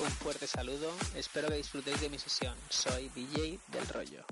Un fuerte saludo, espero que disfrutéis de mi sesión, soy DJ del rollo.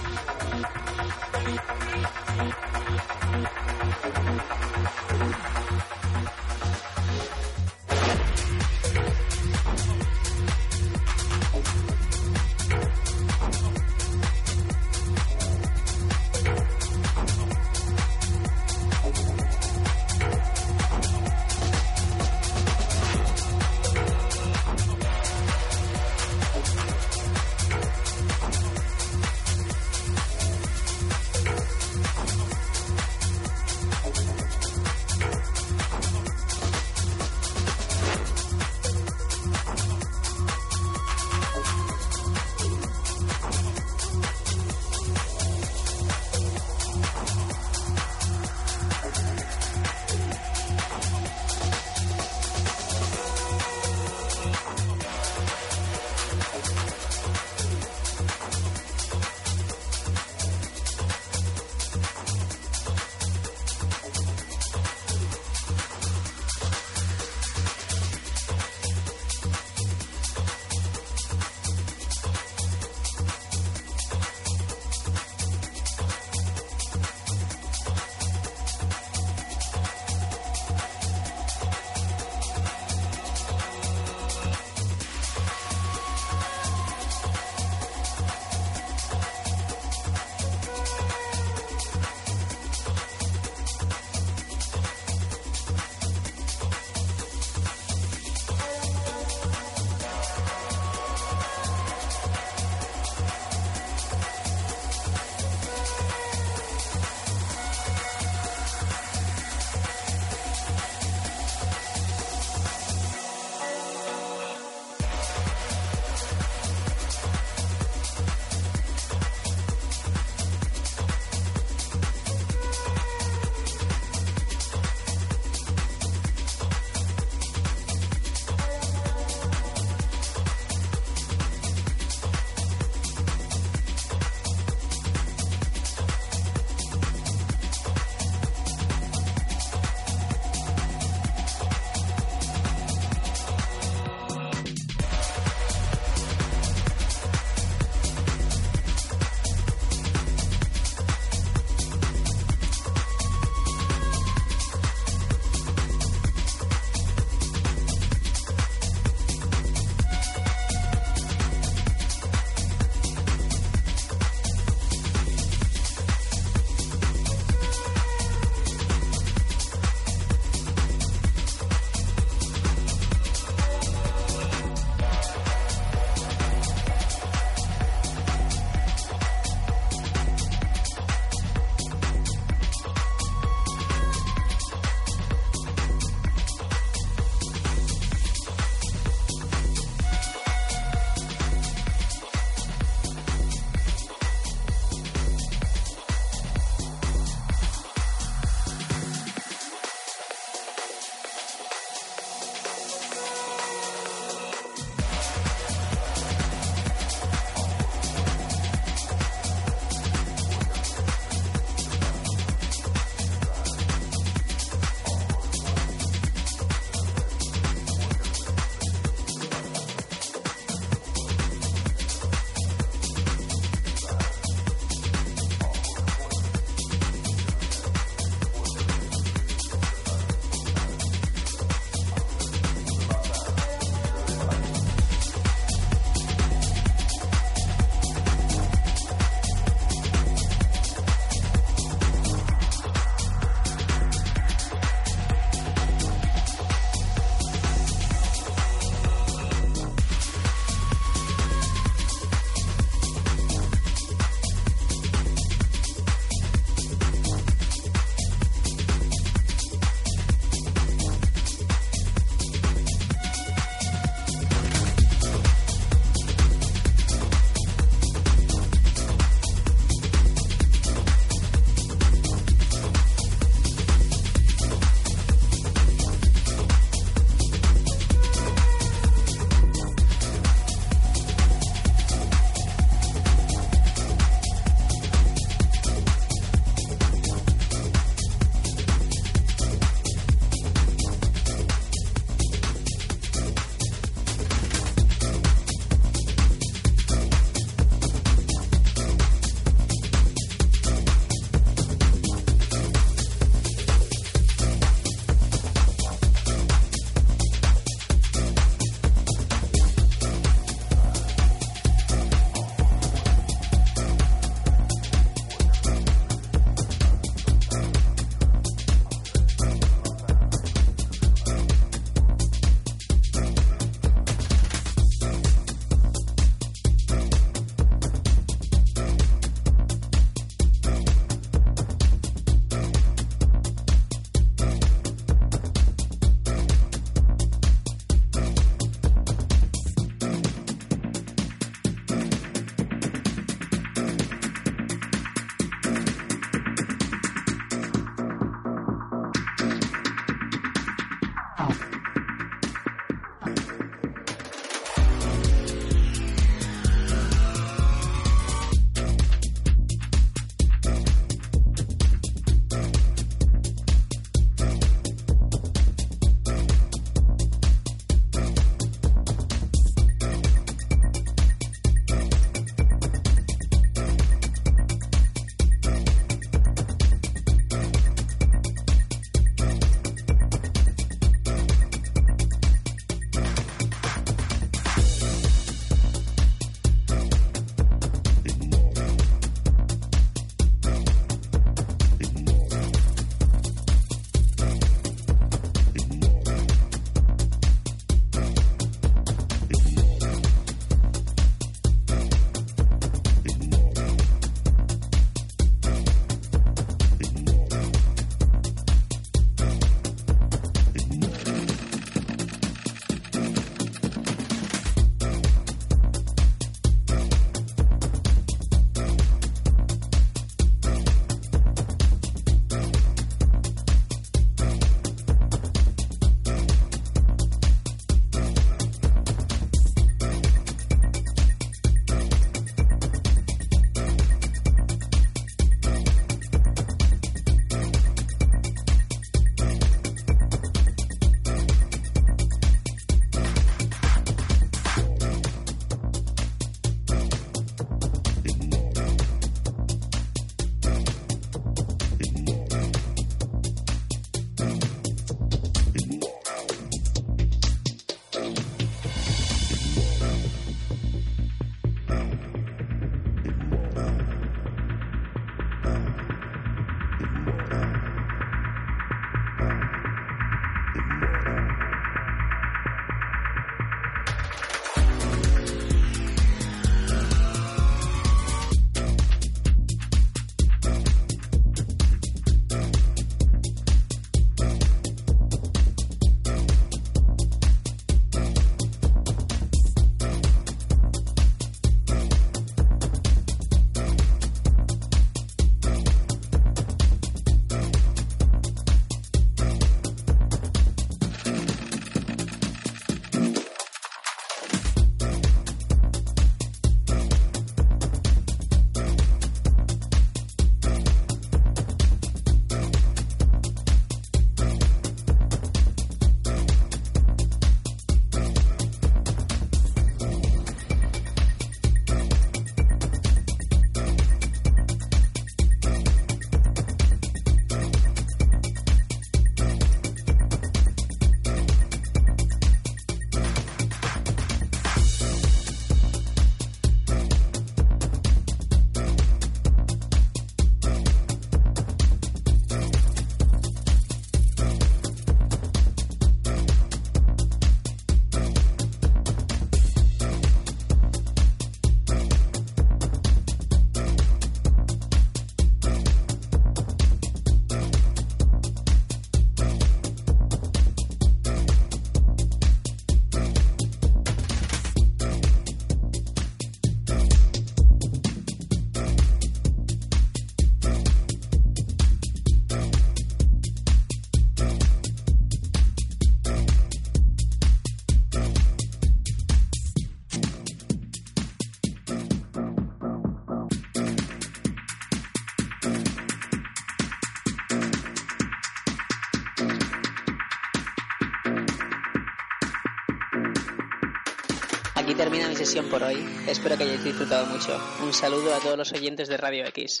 Por hoy. Espero que hayáis disfrutado mucho. Un saludo a todos los oyentes de Radio X.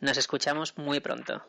Nos escuchamos muy pronto.